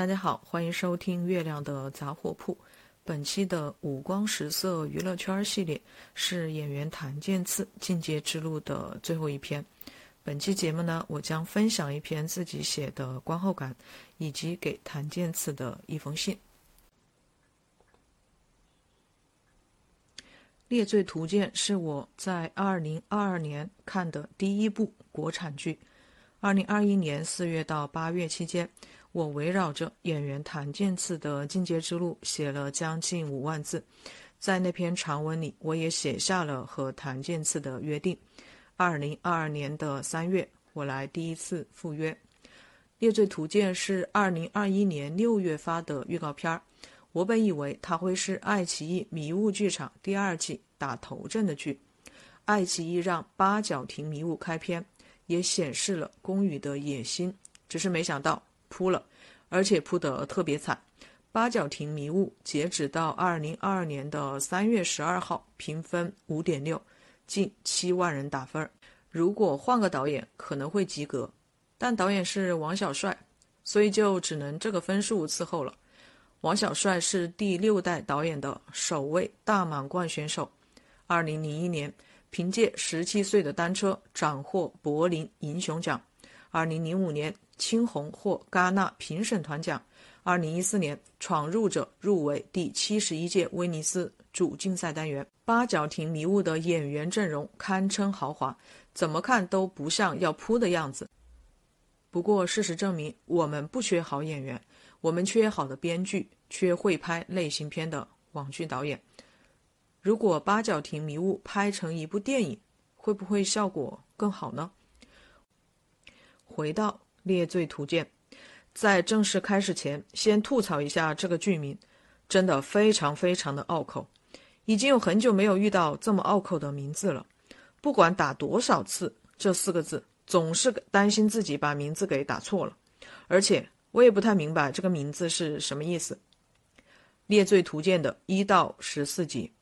大家好，欢迎收听月亮的杂货铺。本期的五光十色娱乐圈系列是演员谭健次进阶之路的最后一篇。本期节目呢，我将分享一篇自己写的观后感，以及给谭健次的一封信。《猎罪图鉴》是我在二零二二年看的第一部国产剧。二零二一年四月到八月期间。我围绕着演员谭健次的进阶之路写了将近五万字，在那篇长文里，我也写下了和谭健次的约定。二零二二年的三月，我来第一次赴约。《猎罪图鉴》是二零二一年六月发的预告片儿，我本以为它会是爱奇艺迷雾剧场第二季打头阵的剧。爱奇艺让八角亭迷雾开篇，也显示了宫羽的野心，只是没想到。扑了，而且扑得特别惨。八角亭迷雾截止到二零二二年的三月十二号，评分五点六，近七万人打分。如果换个导演可能会及格，但导演是王小帅，所以就只能这个分数伺候了。王小帅是第六代导演的首位大满贯选手，二零零一年凭借十七岁的单车斩获柏林银熊奖，二零零五年。青红获戛纳评审团奖，二零一四年《闯入者》入围第七十一届威尼斯主竞赛单元。八角亭迷雾的演员阵容堪称豪华，怎么看都不像要扑的样子。不过事实证明，我们不缺好演员，我们缺好的编剧，缺会拍类型片的网剧导演。如果八角亭迷雾拍成一部电影，会不会效果更好呢？回到。猎罪图鉴，在正式开始前，先吐槽一下这个剧名，真的非常非常的拗口。已经有很久没有遇到这么拗口的名字了。不管打多少次，这四个字总是担心自己把名字给打错了。而且我也不太明白这个名字是什么意思。猎罪图鉴的一到十四集，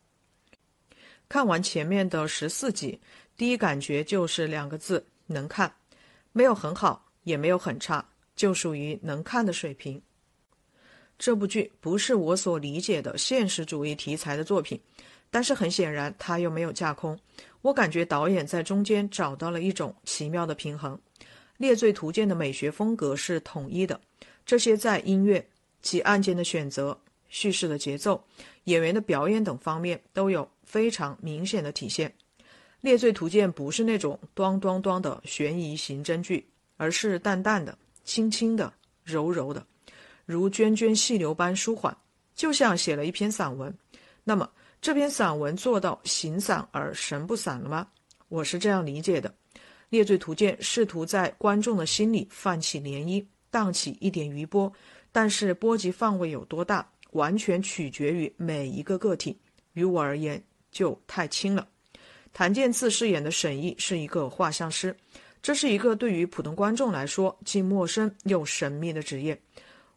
看完前面的十四集，第一感觉就是两个字：能看，没有很好。也没有很差，就属于能看的水平。这部剧不是我所理解的现实主义题材的作品，但是很显然它又没有架空。我感觉导演在中间找到了一种奇妙的平衡。《猎罪图鉴》的美学风格是统一的，这些在音乐及案件的选择、叙事的节奏、演员的表演等方面都有非常明显的体现。《猎罪图鉴》不是那种咚咚咚的悬疑刑侦剧。而是淡淡的、轻轻的、柔柔的，如涓涓细流般舒缓，就像写了一篇散文。那么，这篇散文做到形散而神不散了吗？我是这样理解的：《猎罪图鉴》试图在观众的心里泛起涟漪，荡起一点余波，但是波及范围有多大，完全取决于每一个个体。于我而言，就太轻了。谭健次饰演的沈毅是一个画像师。这是一个对于普通观众来说既陌生又神秘的职业。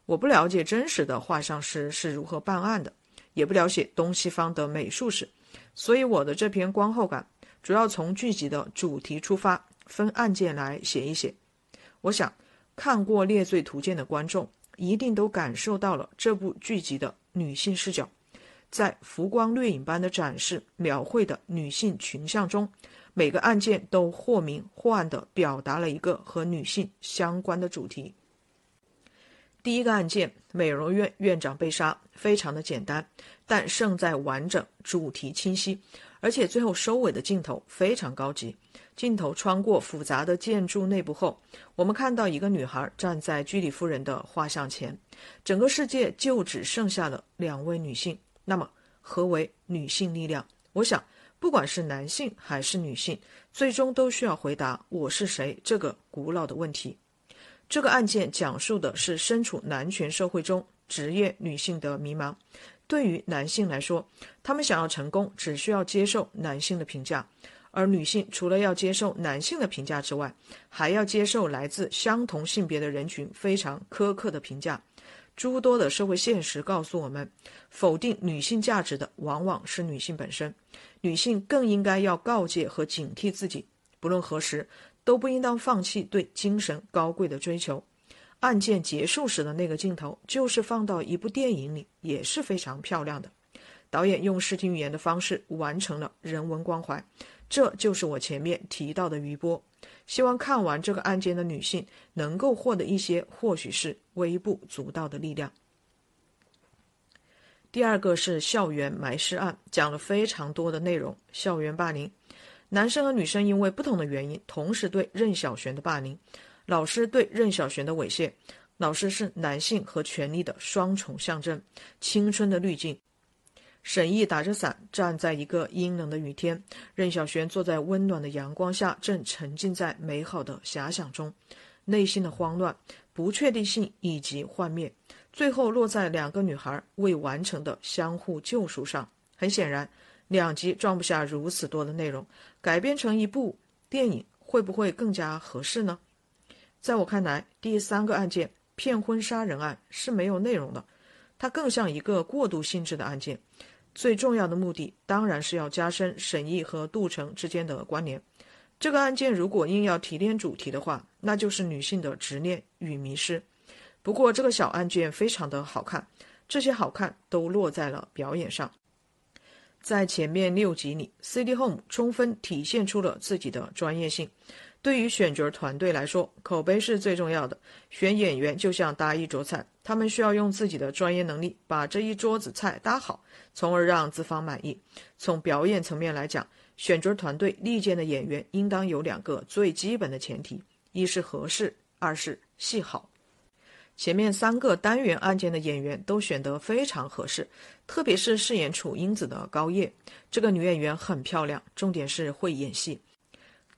我不了解真实的画像师是如何办案的，也不了解东西方的美术史，所以我的这篇观后感主要从剧集的主题出发，分案件来写一写。我想，看过《猎罪图鉴》的观众一定都感受到了这部剧集的女性视角，在浮光掠影般的展示描绘的女性群像中。每个案件都或明或暗地表达了一个和女性相关的主题。第一个案件，美容院院长被杀，非常的简单，但胜在完整，主题清晰，而且最后收尾的镜头非常高级。镜头穿过复杂的建筑内部后，我们看到一个女孩站在居里夫人的画像前，整个世界就只剩下了两位女性。那么，何为女性力量？我想。不管是男性还是女性，最终都需要回答“我是谁”这个古老的问题。这个案件讲述的是身处男权社会中职业女性的迷茫。对于男性来说，他们想要成功，只需要接受男性的评价；而女性除了要接受男性的评价之外，还要接受来自相同性别的人群非常苛刻的评价。诸多的社会现实告诉我们，否定女性价值的往往是女性本身。女性更应该要告诫和警惕自己，不论何时都不应当放弃对精神高贵的追求。案件结束时的那个镜头，就是放到一部电影里也是非常漂亮的。导演用视听语言的方式完成了人文关怀，这就是我前面提到的余波。希望看完这个案件的女性能够获得一些或许是微不足道的力量。第二个是校园埋尸案，讲了非常多的内容。校园霸凌，男生和女生因为不同的原因，同时对任小璇的霸凌，老师对任小璇的猥亵。老师是男性和权力的双重象征，青春的滤镜。沈毅打着伞站在一个阴冷的雨天，任小璇坐在温暖的阳光下，正沉浸在美好的遐想中，内心的慌乱、不确定性以及幻灭，最后落在两个女孩未完成的相互救赎上。很显然，两集装不下如此多的内容，改编成一部电影会不会更加合适呢？在我看来，第三个案件骗婚杀人案是没有内容的，它更像一个过渡性质的案件。最重要的目的当然是要加深沈毅和杜成之间的关联。这个案件如果硬要提炼主题的话，那就是女性的执念与迷失。不过这个小案件非常的好看，这些好看都落在了表演上。在前面六集里，CD Home 充分体现出了自己的专业性。对于选角团队来说，口碑是最重要的。选演员就像搭一桌菜，他们需要用自己的专业能力把这一桌子菜搭好，从而让资方满意。从表演层面来讲，选角团队力荐的演员应当有两个最基本的前提：一是合适，二是戏好。前面三个单元案件的演员都选得非常合适，特别是饰演楚英子的高叶，这个女演员很漂亮，重点是会演戏。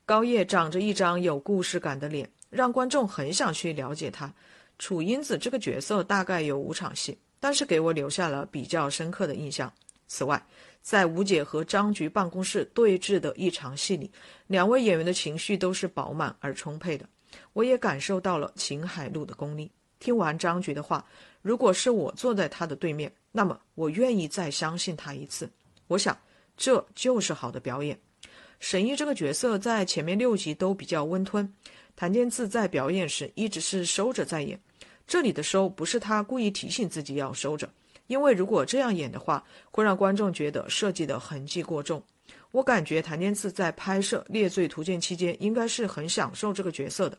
高叶长着一张有故事感的脸，让观众很想去了解他。楚英子这个角色大概有五场戏，但是给我留下了比较深刻的印象。此外，在吴姐和张局办公室对峙的一场戏里，两位演员的情绪都是饱满而充沛的，我也感受到了秦海璐的功力。听完张局的话，如果是我坐在他的对面，那么我愿意再相信他一次。我想，这就是好的表演。沈毅这个角色在前面六集都比较温吞，谭健次在表演时一直是收着在演。这里的收不是他故意提醒自己要收着，因为如果这样演的话，会让观众觉得设计的痕迹过重。我感觉谭健次在拍摄《猎罪图鉴》期间应该是很享受这个角色的。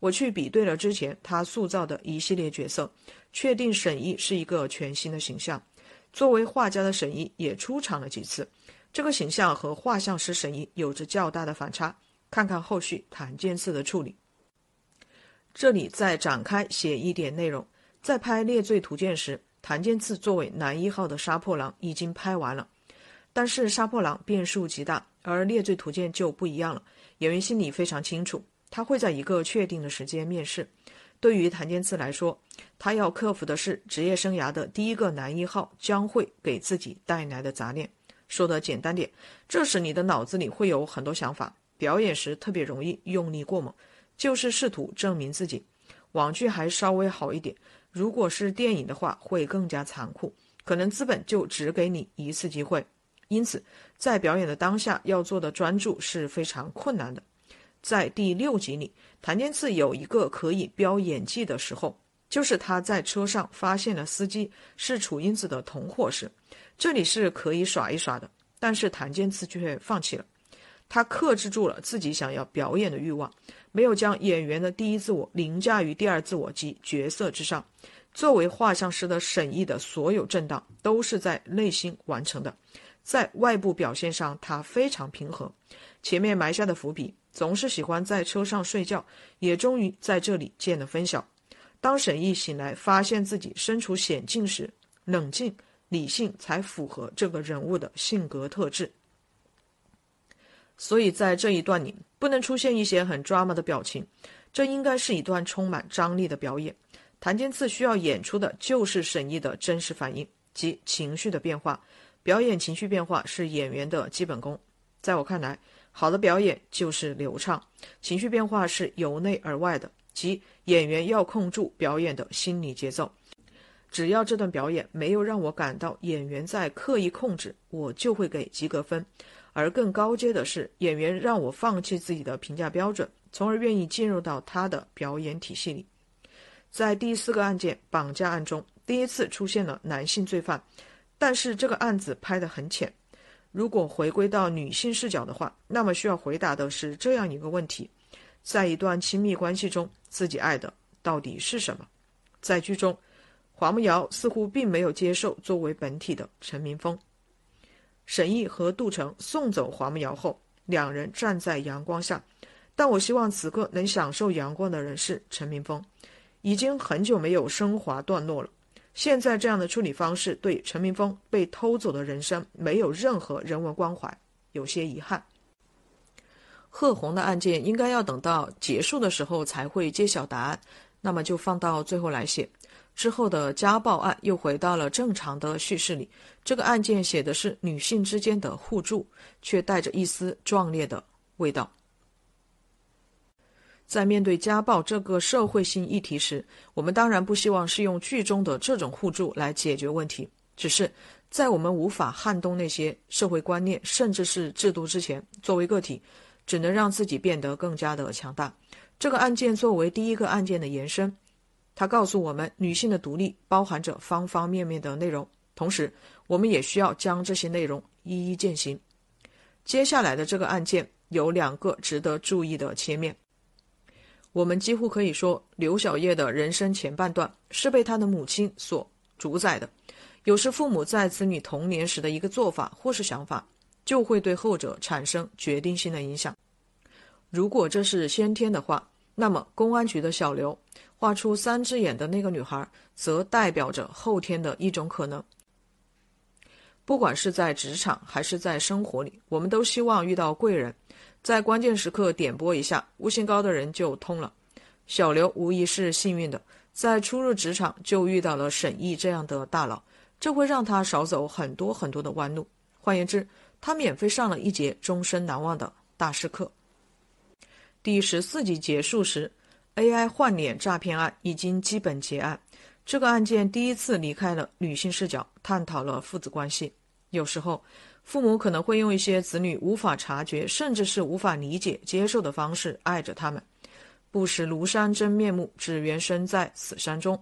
我去比对了之前他塑造的一系列角色，确定沈毅是一个全新的形象。作为画家的沈毅也出场了几次。这个形象和画像师沈毅有着较大的反差，看看后续谭健次的处理。这里再展开写一点内容，在拍《猎罪图鉴》时，谭健次作为男一号的杀破狼已经拍完了，但是杀破狼变数极大，而《猎罪图鉴》就不一样了。演员心里非常清楚，他会在一个确定的时间面试。对于谭健次来说，他要克服的是职业生涯的第一个男一号将会给自己带来的杂念。说的简单点，这时你的脑子里会有很多想法，表演时特别容易用力过猛，就是试图证明自己。网剧还稍微好一点，如果是电影的话会更加残酷，可能资本就只给你一次机会。因此，在表演的当下要做的专注是非常困难的。在第六集里，谭健次有一个可以飙演技的时候，就是他在车上发现了司机是楚英子的同伙时。这里是可以耍一耍的，但是谭健次却放弃了，他克制住了自己想要表演的欲望，没有将演员的第一自我凌驾于第二自我及角色之上。作为画像师的审议的所有震荡都是在内心完成的，在外部表现上他非常平和。前面埋下的伏笔，总是喜欢在车上睡觉，也终于在这里见了分晓。当沈毅醒来，发现自己身处险境时，冷静。理性才符合这个人物的性格特质，所以在这一段里不能出现一些很 drama 的表情，这应该是一段充满张力的表演。谭健次需要演出的就是沈毅的真实反应及情绪的变化，表演情绪变化是演员的基本功。在我看来，好的表演就是流畅，情绪变化是由内而外的，即演员要控住表演的心理节奏。只要这段表演没有让我感到演员在刻意控制，我就会给及格分。而更高阶的是，演员让我放弃自己的评价标准，从而愿意进入到他的表演体系里。在第四个案件绑架案中，第一次出现了男性罪犯，但是这个案子拍得很浅。如果回归到女性视角的话，那么需要回答的是这样一个问题：在一段亲密关系中，自己爱的到底是什么？在剧中，黄木瑶似乎并没有接受作为本体的陈明峰。沈毅和杜成送走黄木瑶后，两人站在阳光下。但我希望此刻能享受阳光的人是陈明峰，已经很久没有升华段落了。现在这样的处理方式对陈明峰被偷走的人生没有任何人文关怀，有些遗憾。贺红的案件应该要等到结束的时候才会揭晓答案，那么就放到最后来写。之后的家暴案又回到了正常的叙事里，这个案件写的是女性之间的互助，却带着一丝壮烈的味道。在面对家暴这个社会性议题时，我们当然不希望是用剧中的这种互助来解决问题。只是在我们无法撼动那些社会观念甚至是制度之前，作为个体，只能让自己变得更加的强大。这个案件作为第一个案件的延伸，它告诉我们，女性的独立包含着方方面面的内容。同时，我们也需要将这些内容一一践行。接下来的这个案件有两个值得注意的切面。我们几乎可以说，刘小叶的人生前半段是被他的母亲所主宰的。有时，父母在子女童年时的一个做法或是想法，就会对后者产生决定性的影响。如果这是先天的话，那么公安局的小刘画出三只眼的那个女孩，则代表着后天的一种可能。不管是在职场还是在生活里，我们都希望遇到贵人。在关键时刻点拨一下，悟性高的人就通了。小刘无疑是幸运的，在初入职场就遇到了沈毅这样的大佬，这会让他少走很多很多的弯路。换言之，他免费上了一节终身难忘的大师课。第十四集结束时，AI 换脸诈骗案已经基本结案。这个案件第一次离开了女性视角，探讨了父子关系。有时候。父母可能会用一些子女无法察觉，甚至是无法理解、接受的方式爱着他们。不识庐山真面目，只缘身在此山中。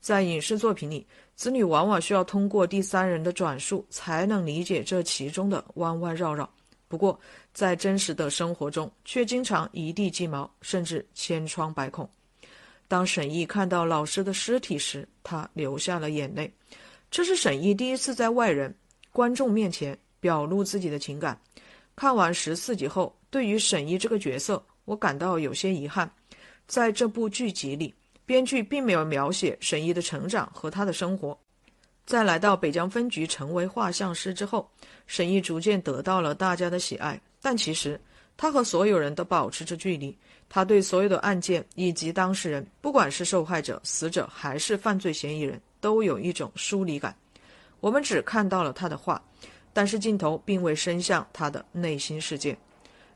在影视作品里，子女往往需要通过第三人的转述，才能理解这其中的弯弯绕绕。不过，在真实的生活中，却经常一地鸡毛，甚至千疮百孔。当沈毅看到老师的尸体时，他流下了眼泪。这是沈毅第一次在外人、观众面前。表露自己的情感。看完十四集后，对于沈毅这个角色，我感到有些遗憾。在这部剧集里，编剧并没有描写沈毅的成长和他的生活。在来到北疆分局成为画像师之后，沈毅逐渐得到了大家的喜爱。但其实他和所有人都保持着距离。他对所有的案件以及当事人，不管是受害者、死者还是犯罪嫌疑人，都有一种疏离感。我们只看到了他的画。但是镜头并未伸向他的内心世界。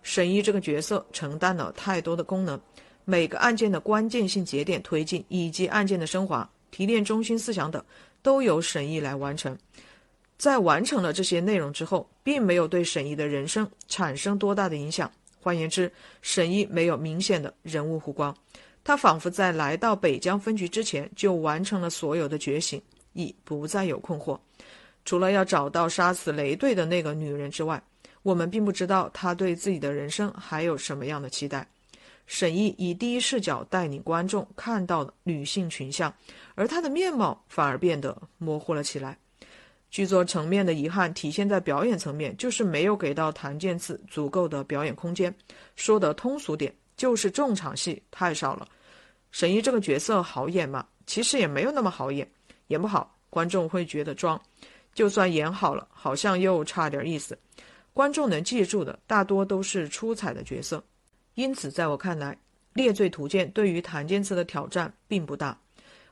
沈毅这个角色承担了太多的功能，每个案件的关键性节点推进，以及案件的升华、提炼中心思想等，都由沈一来完成。在完成了这些内容之后，并没有对沈一的人生产生多大的影响。换言之，沈一没有明显的人物弧光，他仿佛在来到北疆分局之前就完成了所有的觉醒，已不再有困惑。除了要找到杀死雷队的那个女人之外，我们并不知道他对自己的人生还有什么样的期待。沈毅以第一视角带领观众看到了女性群像，而她的面貌反而变得模糊了起来。剧作层面的遗憾体现在表演层面，就是没有给到谭健次足够的表演空间。说的通俗点，就是重场戏太少了。沈毅这个角色好演吗？其实也没有那么好演，演不好观众会觉得装。就算演好了，好像又差点意思。观众能记住的大多都是出彩的角色，因此在我看来，《猎罪图鉴》对于谭健次的挑战并不大。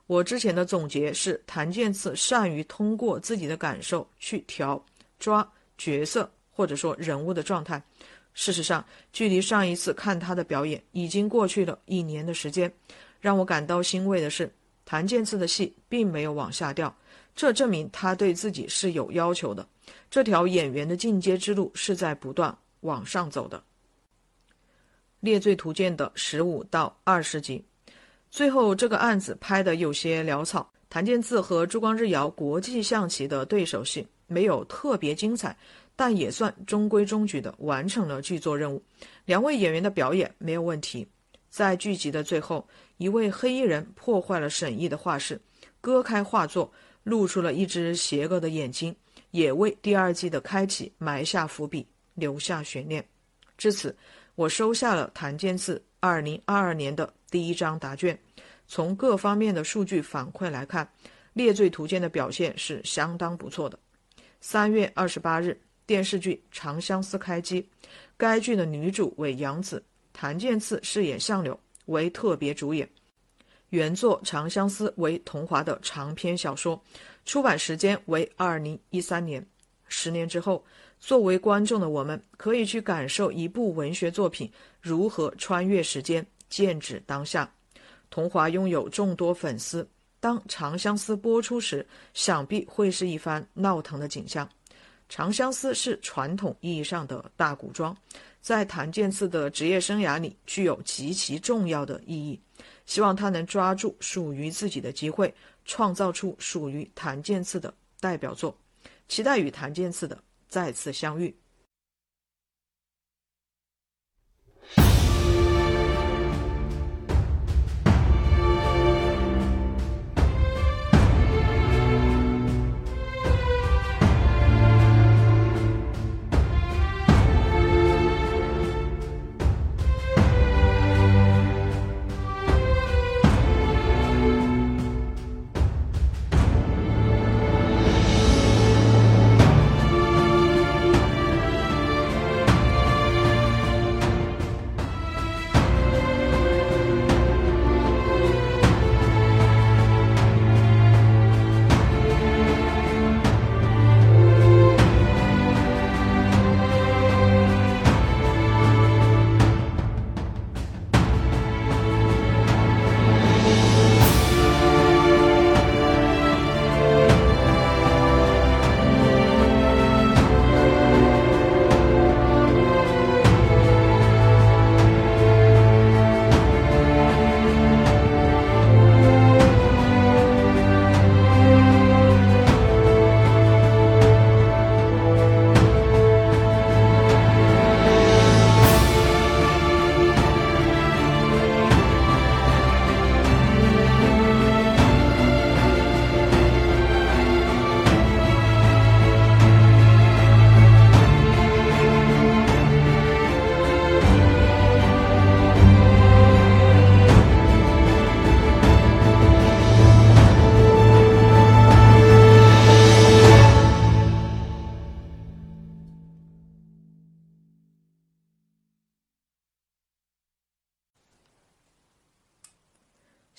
我之前的总结是，谭健次善于通过自己的感受去调抓角色或者说人物的状态。事实上，距离上一次看他的表演已经过去了一年的时间。让我感到欣慰的是，谭健次的戏并没有往下掉。这证明他对自己是有要求的，这条演员的进阶之路是在不断往上走的。《猎罪图鉴》的十五到二十集，最后这个案子拍得有些潦草，谭健次和朱光日遥国际象棋的对手戏没有特别精彩，但也算中规中矩的完成了剧作任务。两位演员的表演没有问题。在剧集的最后，一位黑衣人破坏了沈毅的画室，割开画作，露出了一只邪恶的眼睛，也为第二季的开启埋下伏笔，留下悬念。至此，我收下了谭健次二零二二年的第一张答卷。从各方面的数据反馈来看，《猎罪图鉴》的表现是相当不错的。三月二十八日，电视剧《长相思》开机，该剧的女主为杨紫。谭健次饰演相柳，为特别主演。原作《长相思》为桐华的长篇小说，出版时间为二零一三年。十年之后，作为观众的我们，可以去感受一部文学作品如何穿越时间，剑指当下。桐华拥有众多粉丝，当《长相思》播出时，想必会是一番闹腾的景象。《长相思》是传统意义上的大古装。在谭健次的职业生涯里，具有极其重要的意义。希望他能抓住属于自己的机会，创造出属于谭健次的代表作。期待与谭健次的再次相遇。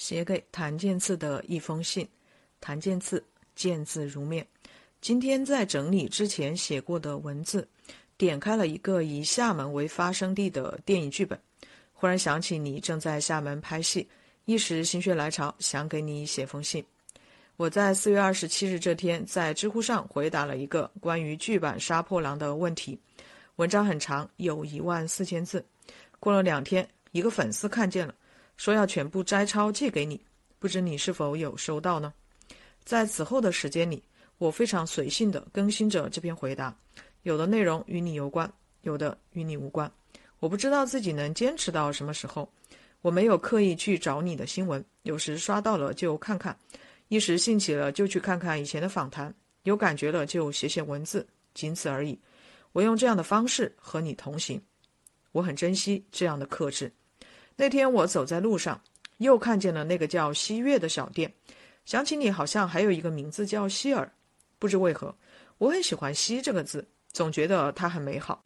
写给谭健次的一封信，谭健次见字如面。今天在整理之前写过的文字，点开了一个以厦门为发生地的电影剧本，忽然想起你正在厦门拍戏，一时心血来潮，想给你写封信。我在四月二十七日这天在知乎上回答了一个关于剧版《杀破狼》的问题，文章很长，有一万四千字。过了两天，一个粉丝看见了。说要全部摘抄寄给你，不知你是否有收到呢？在此后的时间里，我非常随性的更新着这篇回答，有的内容与你有关，有的与你无关。我不知道自己能坚持到什么时候。我没有刻意去找你的新闻，有时刷到了就看看，一时兴起了就去看看以前的访谈，有感觉了就写写文字，仅此而已。我用这样的方式和你同行，我很珍惜这样的克制。那天我走在路上，又看见了那个叫西月的小店，想起你好像还有一个名字叫希尔，不知为何，我很喜欢“希”这个字，总觉得它很美好。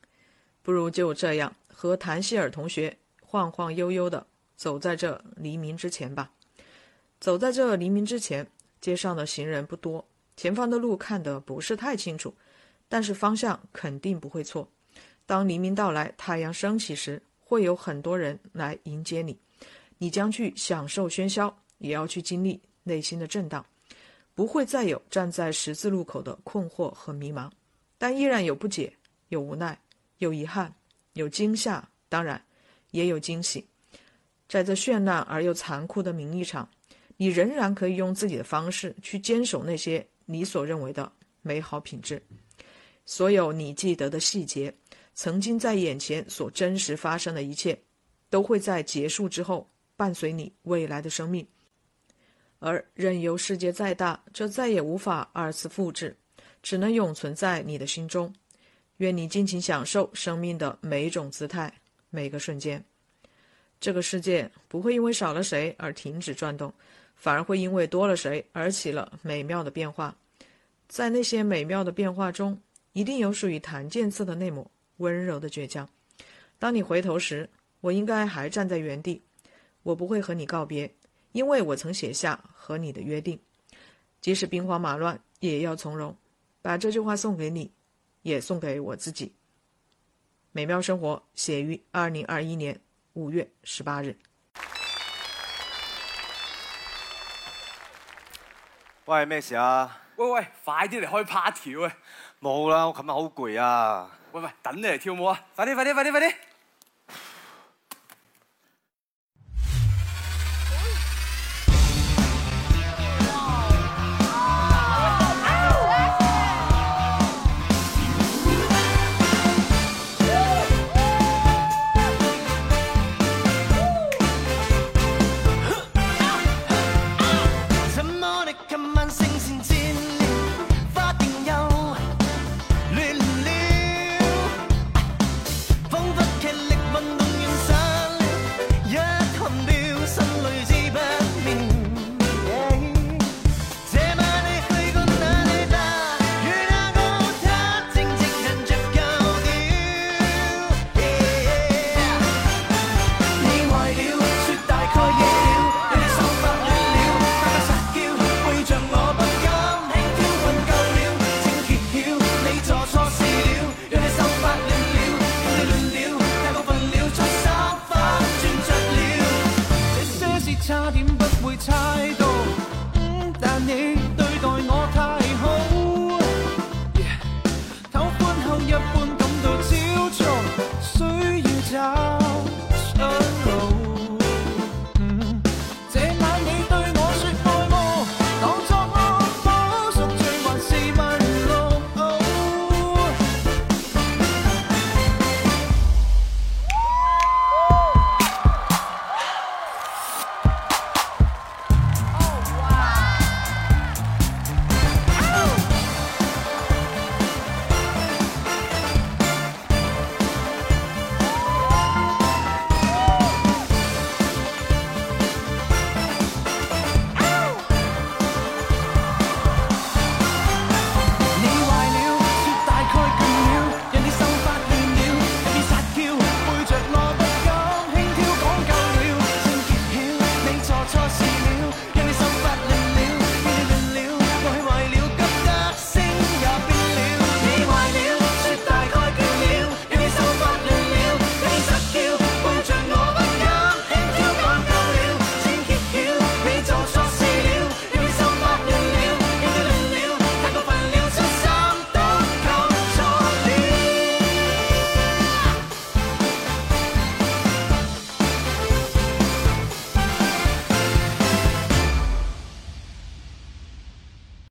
不如就这样和谭希尔同学晃晃悠悠的走在这黎明之前吧。走在这黎明之前，街上的行人不多，前方的路看得不是太清楚，但是方向肯定不会错。当黎明到来，太阳升起时。会有很多人来迎接你，你将去享受喧嚣，也要去经历内心的震荡，不会再有站在十字路口的困惑和迷茫，但依然有不解、有无奈、有遗憾、有惊吓，当然也有惊喜。在这绚烂而又残酷的名利场，你仍然可以用自己的方式去坚守那些你所认为的美好品质。所有你记得的细节，曾经在眼前所真实发生的一切，都会在结束之后伴随你未来的生命。而任由世界再大，这再也无法二次复制，只能永存在你的心中。愿你尽情享受生命的每一种姿态，每个瞬间。这个世界不会因为少了谁而停止转动，反而会因为多了谁而起了美妙的变化。在那些美妙的变化中，一定有属于谭健次的那抹温柔的倔强。当你回头时，我应该还站在原地。我不会和你告别，因为我曾写下和你的约定，即使兵荒马乱，也要从容。把这句话送给你。也送给我自己。美妙生活写于二零二一年五月十八日。喂，咩事啊？喂喂，快啲嚟開 party 喂！冇啦，我琴日好攰啊。喂喂，等你嚟跳舞啊！快啲快啲快啲快啲！